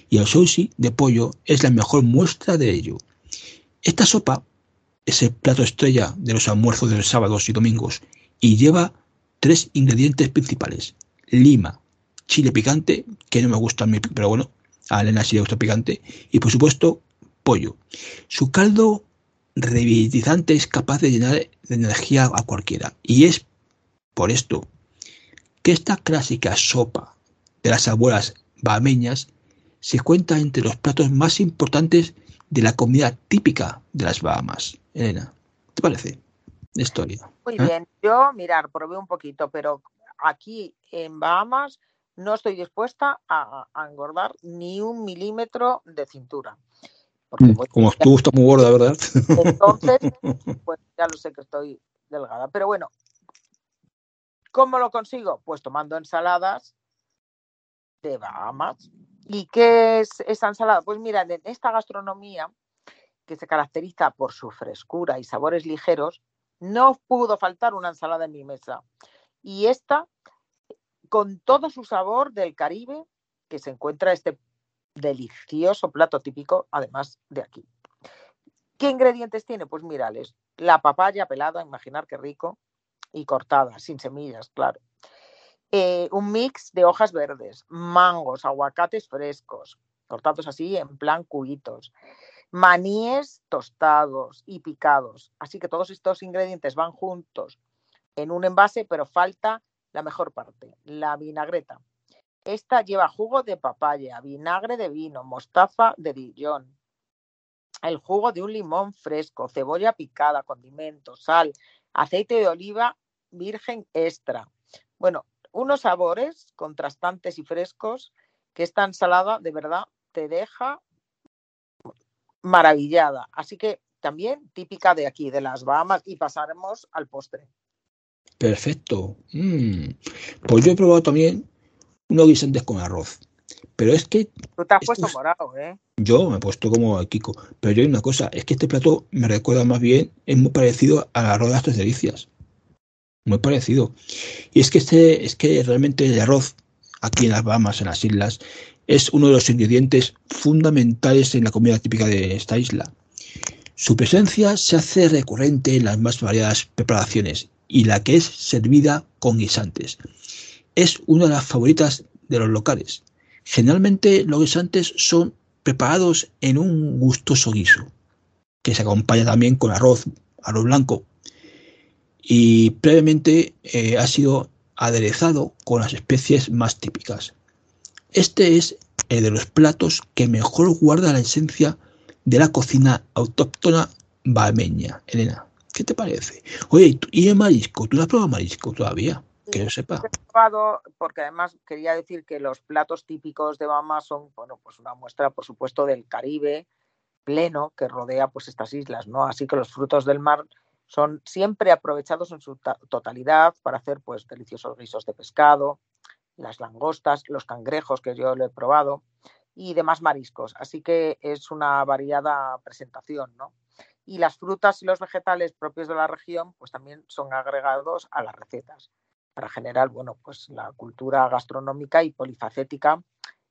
Y el sushi de pollo es la mejor muestra de ello. Esta sopa es el plato estrella de los almuerzos de los sábados y domingos y lleva tres ingredientes principales lima, chile picante, que no me gusta a mí, pero bueno, a Elena sí le gusta picante, y por supuesto, pollo. Su caldo revitalizante es capaz de llenar de energía a cualquiera, y es por esto que esta clásica sopa de las abuelas bahameñas se cuenta entre los platos más importantes de la comida típica de las Bahamas. Elena, ¿te parece? La historia. Muy ¿Eh? bien, yo mirar, probé un poquito, pero aquí en Bahamas no estoy dispuesta a, engordar ni un milímetro de cintura. Mm, como tú estás muy gorda, ¿verdad? Entonces, [LAUGHS] pues ya lo sé que estoy delgada. Pero bueno, ¿cómo lo consigo? Pues tomando ensaladas de Bahamas. ¿Y qué es esa ensalada? Pues mira, en esta gastronomía que se caracteriza por su frescura y sabores ligeros, no pudo faltar una ensalada en mi mesa. Y esta con todo su sabor del Caribe que se encuentra este delicioso plato típico, además de aquí. ¿Qué ingredientes tiene? Pues mírales, la papaya pelada, imaginar qué rico, y cortada, sin semillas, claro. Eh, un mix de hojas verdes, mangos, aguacates frescos, cortados así en plan cubitos, maníes tostados y picados. Así que todos estos ingredientes van juntos en un envase, pero falta la mejor parte, la vinagreta. Esta lleva jugo de papaya, vinagre de vino, mostaza de Dijon, el jugo de un limón fresco, cebolla picada, condimentos, sal, aceite de oliva virgen extra. Bueno, unos sabores contrastantes y frescos que esta ensalada de verdad te deja maravillada. Así que también típica de aquí, de las Bahamas, y pasaremos al postre. Perfecto. Mm. Pues yo he probado también unos guisantes con arroz. Pero es que. Tú te has puesto morado, ¿eh? Yo me he puesto como Kiko. Pero yo hay una cosa, es que este plato me recuerda más bien, es muy parecido al arroz de las tres delicias. Muy parecido. Y es que este, es que realmente el arroz, aquí en las Bahamas, en las islas, es uno de los ingredientes fundamentales en la comida típica de esta isla. Su presencia se hace recurrente en las más variadas preparaciones y la que es servida con guisantes. Es una de las favoritas de los locales. Generalmente los guisantes son preparados en un gustoso guiso, que se acompaña también con arroz, arroz blanco, y previamente eh, ha sido aderezado con las especies más típicas. Este es el de los platos que mejor guarda la esencia de la cocina autóctona bameña. Elena, ¿qué te parece? Oye, ¿y el marisco? ¿Tú no has probado marisco todavía? Que yo sepa. He probado, porque además quería decir que los platos típicos de Bama son, bueno, pues una muestra, por supuesto, del Caribe pleno que rodea pues estas islas, ¿no? Así que los frutos del mar son siempre aprovechados en su totalidad para hacer pues deliciosos guisos de pescado, las langostas, los cangrejos que yo lo he probado y demás mariscos. Así que es una variada presentación, ¿no? Y las frutas y los vegetales propios de la región pues también son agregados a las recetas para generar, bueno, pues la cultura gastronómica y polifacética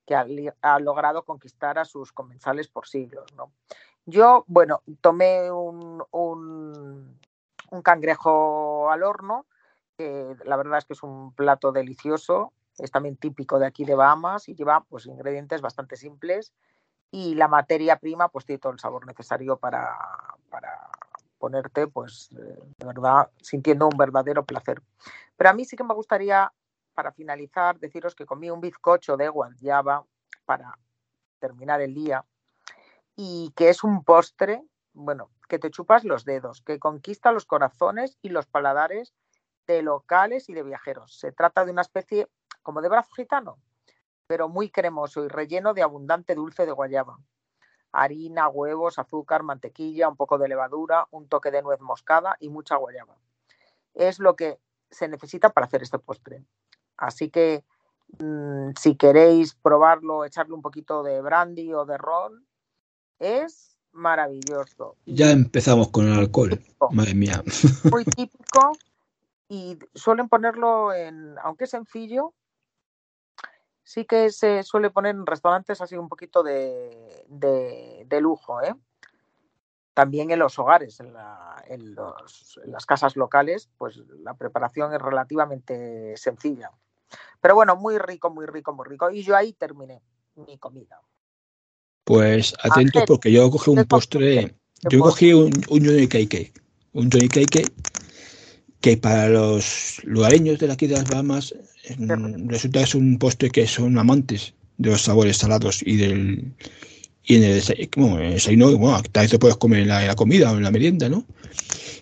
que ha, logrado conquistar a sus comensales por siglos, ¿no? Yo, bueno, tomé un, un, un cangrejo al horno, que la verdad es que es un plato delicioso, es también típico de aquí de Bahamas y lleva pues ingredientes bastante simples y la materia prima pues tiene todo el sabor necesario para, para ponerte pues de sintiendo un verdadero placer. Pero a mí sí que me gustaría para finalizar deciros que comí un bizcocho de guayaba para terminar el día y que es un postre, bueno, que te chupas los dedos, que conquista los corazones y los paladares de locales y de viajeros. Se trata de una especie como de brazo gitano, pero muy cremoso y relleno de abundante dulce de guayaba. Harina, huevos, azúcar, mantequilla, un poco de levadura, un toque de nuez moscada y mucha guayaba. Es lo que se necesita para hacer este postre. Así que mmm, si queréis probarlo, echarle un poquito de brandy o de ron, es maravilloso. Ya empezamos con el alcohol, madre mía. Muy típico y suelen ponerlo en, aunque es sencillo, sí que se suele poner en restaurantes así un poquito de, de, de lujo, ¿eh? También en los hogares, en, la, en, los, en, las casas locales, pues la preparación es relativamente sencilla. Pero bueno, muy rico, muy rico, muy rico. Y yo ahí terminé mi comida. Pues atentos porque yo cogí un postre, yo cogí un, un Johnny Cake, un Johnny Cake que para los lugareños de aquí de las Bahamas resulta que es un postre que son amantes de los sabores salados y del y en el desayuno, bueno, bueno, tal vez te puedes comer en la, en la, comida o en la merienda, ¿no?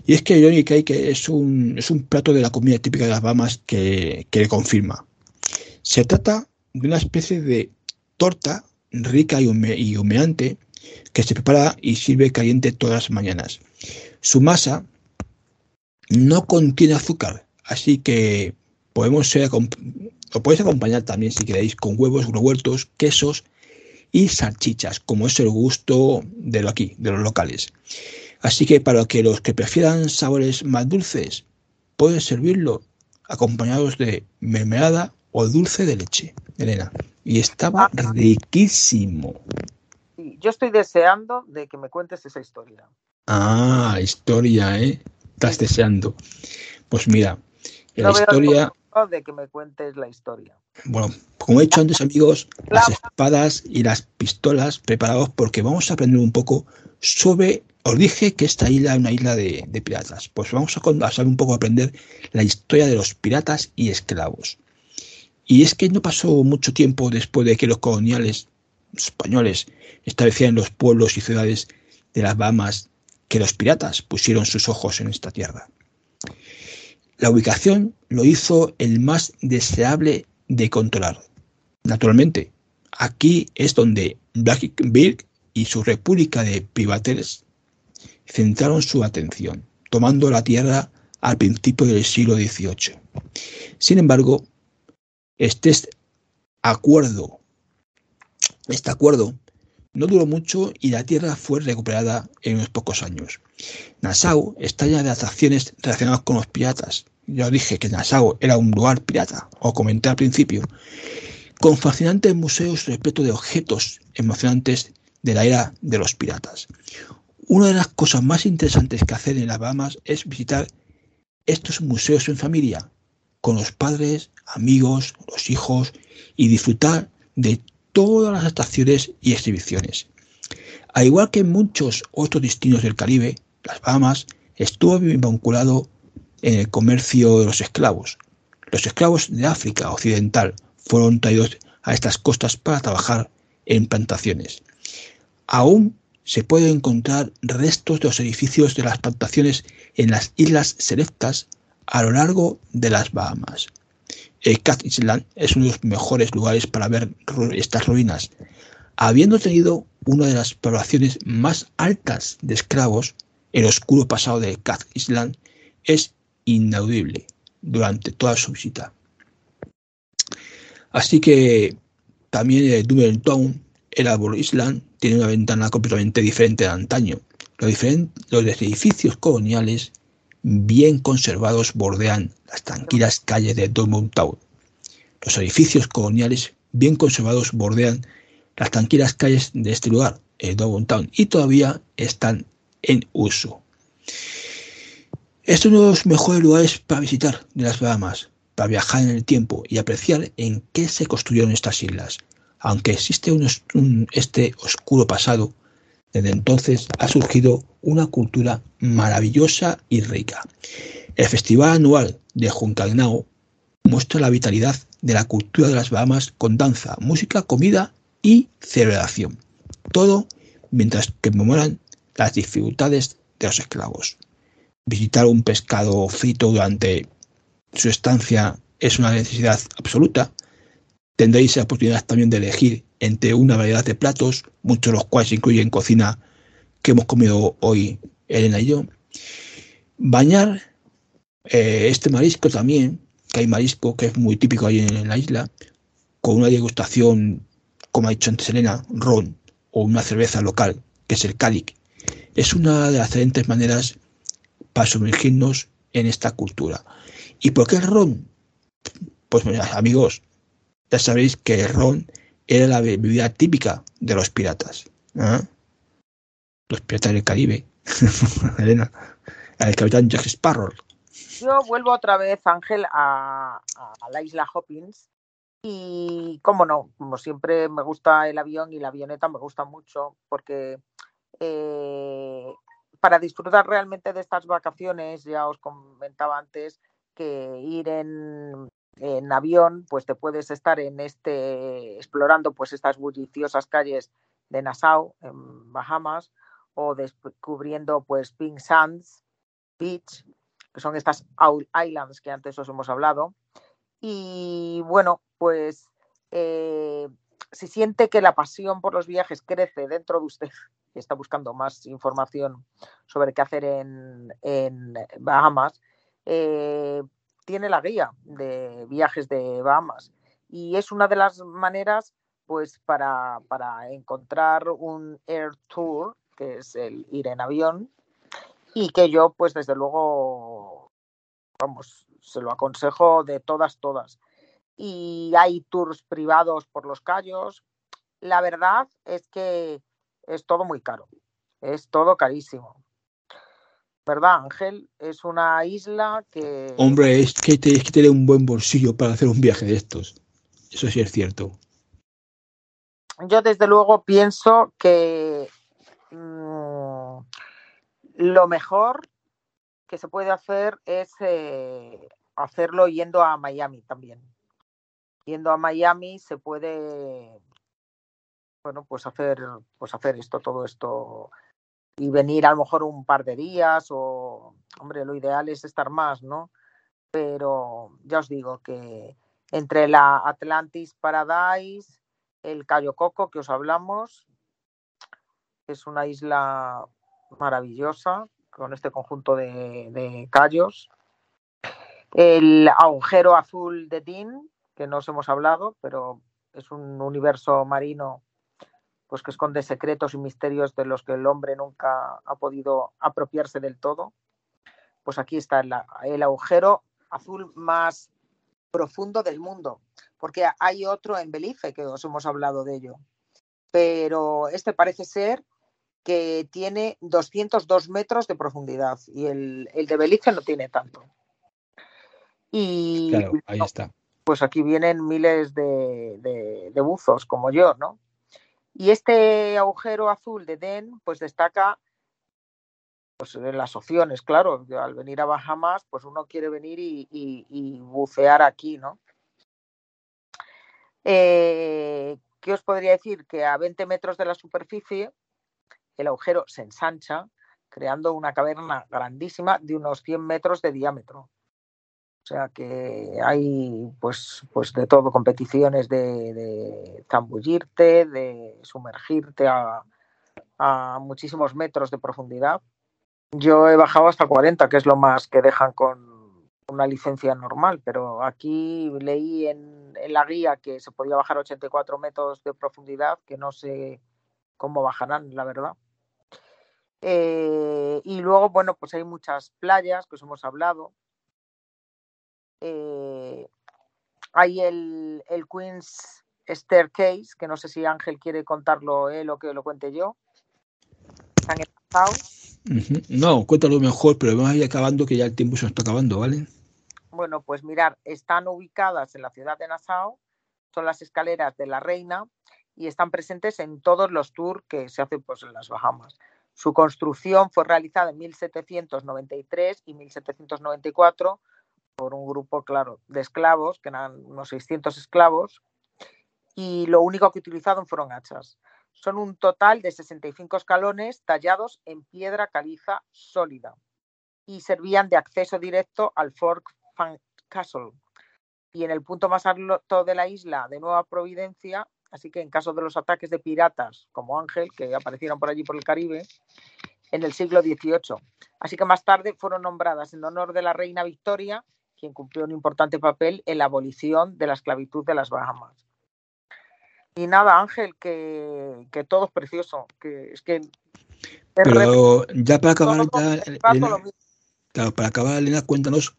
Y es que el Johnny Cake es un, es un plato de la comida típica de las Bahamas que, que le confirma. Se trata de una especie de torta rica y, hume, y humeante que se prepara y sirve caliente todas las mañanas. Su masa no contiene azúcar, así que podemos ser, lo podéis acompañar también si queréis con huevos revueltos, quesos y salchichas, como es el gusto de lo aquí, de los locales. Así que para que los que prefieran sabores más dulces, pueden servirlo acompañados de mermelada o dulce de leche, Elena. Y estaba ah, riquísimo. Sí, yo estoy deseando de que me cuentes esa historia. Ah, historia, ¿eh? Estás sí. deseando. Pues mira, la historia de que me cuentes la historia. Bueno, como he dicho antes, amigos, las espadas y las pistolas preparados porque vamos a aprender un poco sobre. Os dije que esta isla es una isla de, de piratas. Pues vamos a, a saber un poco aprender la historia de los piratas y esclavos. Y es que no pasó mucho tiempo después de que los coloniales españoles establecieran los pueblos y ciudades de las Bahamas que los piratas pusieron sus ojos en esta tierra. La ubicación lo hizo el más deseable de controlar. Naturalmente, aquí es donde Blackbeard y su república de privateers centraron su atención, tomando la tierra al principio del siglo XVIII. Sin embargo, este acuerdo, este acuerdo no duró mucho y la tierra fue recuperada en unos pocos años. Nassau está llena de atracciones relacionadas con los piratas. Ya dije que Nassau era un lugar pirata, o comenté al principio, con fascinantes museos repletos de objetos emocionantes de la era de los piratas. Una de las cosas más interesantes que hacer en las Bahamas es visitar estos museos en familia, con los padres, amigos, los hijos y disfrutar de todas las atracciones y exhibiciones. Al igual que en muchos otros destinos del Caribe, las Bahamas estuvo vinculado en el comercio de los esclavos. Los esclavos de África Occidental fueron traídos a estas costas para trabajar en plantaciones. Aún se pueden encontrar restos de los edificios de las plantaciones en las islas selectas a lo largo de las Bahamas. El Cat Island es uno de los mejores lugares para ver estas ruinas, habiendo tenido una de las poblaciones más altas de esclavos, el oscuro pasado de Cat Island es inaudible durante toda su visita. Así que también el Dublin el Arbor Island, tiene una ventana completamente diferente de antaño. Los, los edificios coloniales bien conservados bordean las tranquilas calles de Town. Los edificios coloniales bien conservados bordean las tranquilas calles de este lugar, el Dublin Town, y todavía están en uso. Este es uno de los mejores lugares para visitar de las Bahamas, para viajar en el tiempo y apreciar en qué se construyeron estas islas. Aunque existe este oscuro pasado, desde entonces ha surgido una cultura maravillosa y rica. El festival anual de Juncagnao muestra la vitalidad de la cultura de las Bahamas con danza, música, comida y celebración. Todo mientras que memoran las dificultades de los esclavos visitar un pescado frito durante su estancia es una necesidad absoluta. Tendréis la oportunidad también de elegir entre una variedad de platos, muchos de los cuales incluyen cocina que hemos comido hoy Elena y yo. Bañar eh, este marisco también, que hay marisco que es muy típico ahí en, la isla, con una degustación, como ha dicho antes Elena, ron o una cerveza local, que es el cáliz. Es una de las excelentes maneras para sumergirnos en esta cultura. ¿Y por qué el ron? Pues amigos, ya sabéis que el ron era la bebida típica de los piratas. ¿eh? Los piratas del Caribe. [LAUGHS] Elena, el capitán Jack Sparrow. Yo vuelvo otra vez, Ángel, a, la isla Hopkins. Y cómo no, como siempre me gusta el avión y la avioneta me gusta mucho porque eh, para disfrutar realmente de estas vacaciones, ya os comentaba antes que ir en, avión, pues te puedes estar en este explorando pues estas bulliciosas calles de Nassau en Bahamas o descubriendo pues Pink Sands Beach, que son estas islands que antes os hemos hablado. Y bueno, pues eh, si siente que la pasión por los viajes crece dentro de usted y está buscando más información sobre qué hacer en, Bahamas, eh, tiene la guía de viajes de Bahamas. Y es una de las maneras pues para, encontrar un air tour, que es el ir en avión, y que yo pues desde luego, vamos, se lo aconsejo de todas, todas. Y hay tours privados por los callos. La verdad es que es todo muy caro, es todo carísimo. ¿Verdad, Ángel? Es una isla que... Hombre, es que tienes que tener un buen bolsillo para hacer un viaje de estos. Eso sí es cierto. Yo desde luego pienso que mm, lo mejor que se puede hacer es eh, hacerlo yendo a Miami también. Yendo a Miami se puede bueno, pues hacer, pues hacer esto, todo esto y venir a lo mejor un par de días o, hombre, lo ideal es estar más, ¿no? Pero ya os digo que entre la Atlantis Paradise, el Cayo Coco que os hablamos, es una isla maravillosa con este conjunto de, callos. El agujero azul de Dean, que no os hemos hablado, pero es un universo marino pues que esconde secretos y misterios de los que el hombre nunca ha podido apropiarse del todo. Pues aquí está el, agujero azul más profundo del mundo, porque hay otro en Belice que os hemos hablado de ello. Pero este parece ser que tiene 202 metros de profundidad y el, el de Belice no tiene tanto. Y claro, ahí está. Pues aquí vienen miles de, de, buzos como yo, ¿no? Y este agujero azul de Den, pues destaca pues, en las opciones, claro, al venir a Bahamas, pues uno quiere venir y, bucear aquí, ¿no? Eh, ¿Qué os podría decir? Que a 20 metros de la superficie el agujero se ensancha, creando una caverna grandísima de unos 100 metros de diámetro. O sea que hay pues, pues de todo, competiciones de, zambullirte, de sumergirte a, muchísimos metros de profundidad. Yo he bajado hasta 40, que es lo más que dejan con una licencia normal, pero aquí leí en, en la guía que se podía bajar 84 metros de profundidad, que no sé cómo bajarán, la verdad. Eh, y luego, bueno, pues hay muchas playas que os hemos hablado. Eh, hay el, el, Queen's Staircase, que no sé si Ángel quiere contarlo él o que lo cuente yo. Están No, cuéntalo mejor, pero vamos a ir acabando que ya el tiempo se nos está acabando, ¿vale? Bueno, pues mirar, están ubicadas en la ciudad de Nassau, son las escaleras de la reina y están presentes en todos los tours que se hacen pues, en las Bahamas. Su construcción fue realizada en 1793 y 1794 por un grupo, claro, de esclavos, que eran unos 600 esclavos, y lo único que utilizaron fueron hachas. Son un total de 65 escalones tallados en piedra caliza sólida y servían de acceso directo al Fort Castle. Y en el punto más alto de la isla de Nueva Providencia Así que en caso de los ataques de piratas como Ángel, que aparecieron por allí por el Caribe, en el siglo XVIII. Así que más tarde fueron nombradas en honor de la reina Victoria, quien cumplió un importante papel en la abolición de la esclavitud de las Bahamas. Y nada, Ángel, que, todo es precioso, que es que... Pero ya para acabar, claro, para acabar, Elena, cuéntanos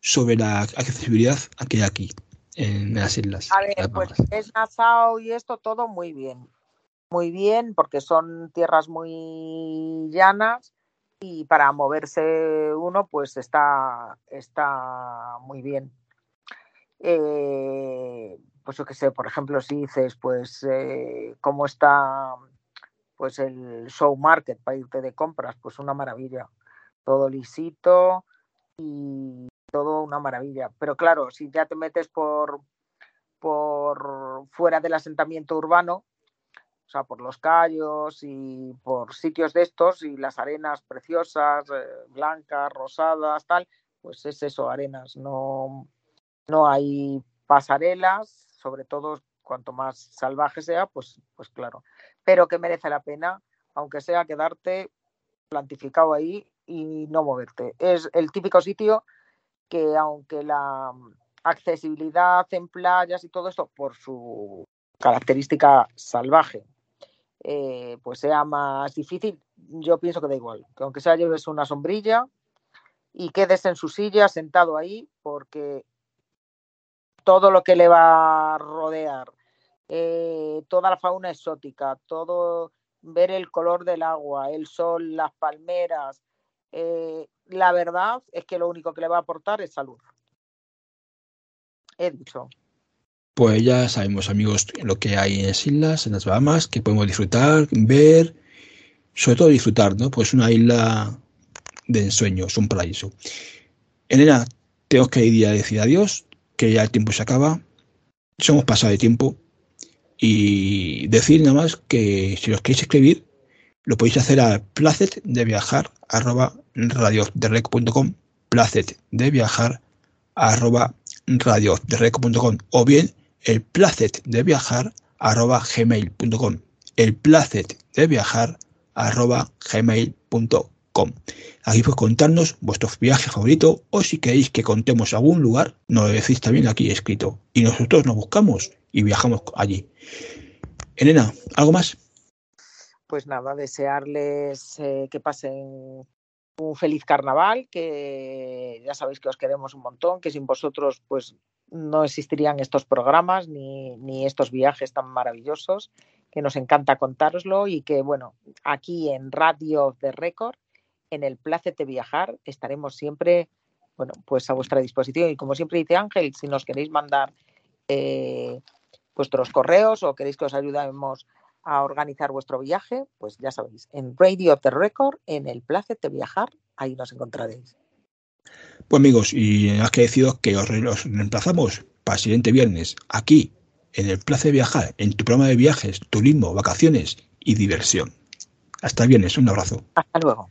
sobre la accesibilidad que hay aquí en las islas. A ver, pues es Nassau y esto todo muy bien. Muy bien, porque son tierras muy llanas y para moverse uno, pues está, está muy bien. Eh, pues yo qué sé, por ejemplo, si dices, pues, eh, cómo está pues el show market para irte de compras, pues una maravilla. Todo lisito y todo una maravilla. Pero claro, si ya te metes por, por fuera del asentamiento urbano, o sea, por los callos y por sitios de estos y las arenas preciosas, eh, blancas, rosadas, tal, pues es eso, arenas. No, no hay pasarelas, sobre todo cuanto más salvaje sea, pues, pues claro. Pero que merece la pena, aunque sea quedarte plantificado ahí y no moverte. Es el típico sitio que aunque la accesibilidad en playas y todo esto, por su característica salvaje, eh, pues sea más difícil, yo pienso que da igual, que aunque sea lleves una sombrilla y quedes en su silla sentado ahí, porque todo lo que le va a rodear, eh, toda la fauna exótica, todo ver el color del agua, el sol, las palmeras, eh, la verdad es que lo único que le va a aportar es salud. He dicho. Pues ya sabemos, amigos, lo que hay en las islas, en las Bahamas, que podemos disfrutar, ver, sobre todo disfrutar, ¿no? Pues una isla de ensueño, es un paraíso. Elena, tengo que ir a decir adiós, que ya el tiempo se acaba. Somos pasado de tiempo. Y decir nada más que si los queréis escribir, lo podéis hacer al placet de viajar arroba radioderrec.com, placet de viajar arroba o bien el placet de viajar arroba gmail.com, el placet de viajar arroba gmail.com. Aquí pues contarnos vuestros viajes favoritos o si queréis que contemos algún lugar, nos lo decís también aquí escrito y nosotros nos buscamos y viajamos allí. Elena, ¿algo más? Pues nada, desearles eh, que pasen un feliz carnaval, que ya sabéis que os queremos un montón, que sin vosotros pues no existirían estos programas ni, ni estos viajes tan maravillosos, que nos encanta contároslo y que bueno, aquí en Radio de Récord, en el Plácete Viajar, estaremos siempre bueno, pues a vuestra disposición. Y como siempre dice Ángel, si nos queréis mandar eh, vuestros correos o queréis que os ayudemos a organizar vuestro viaje, pues ya sabéis, en Radio of the Record, en el Placet de Viajar, ahí nos encontraréis. Pues amigos, y has que deciros que os, reemplazamos para el siguiente viernes, aquí, en el Plaza de Viajar, en tu programa de viajes, turismo, vacaciones y diversión. Hasta el viernes, un abrazo. Hasta luego.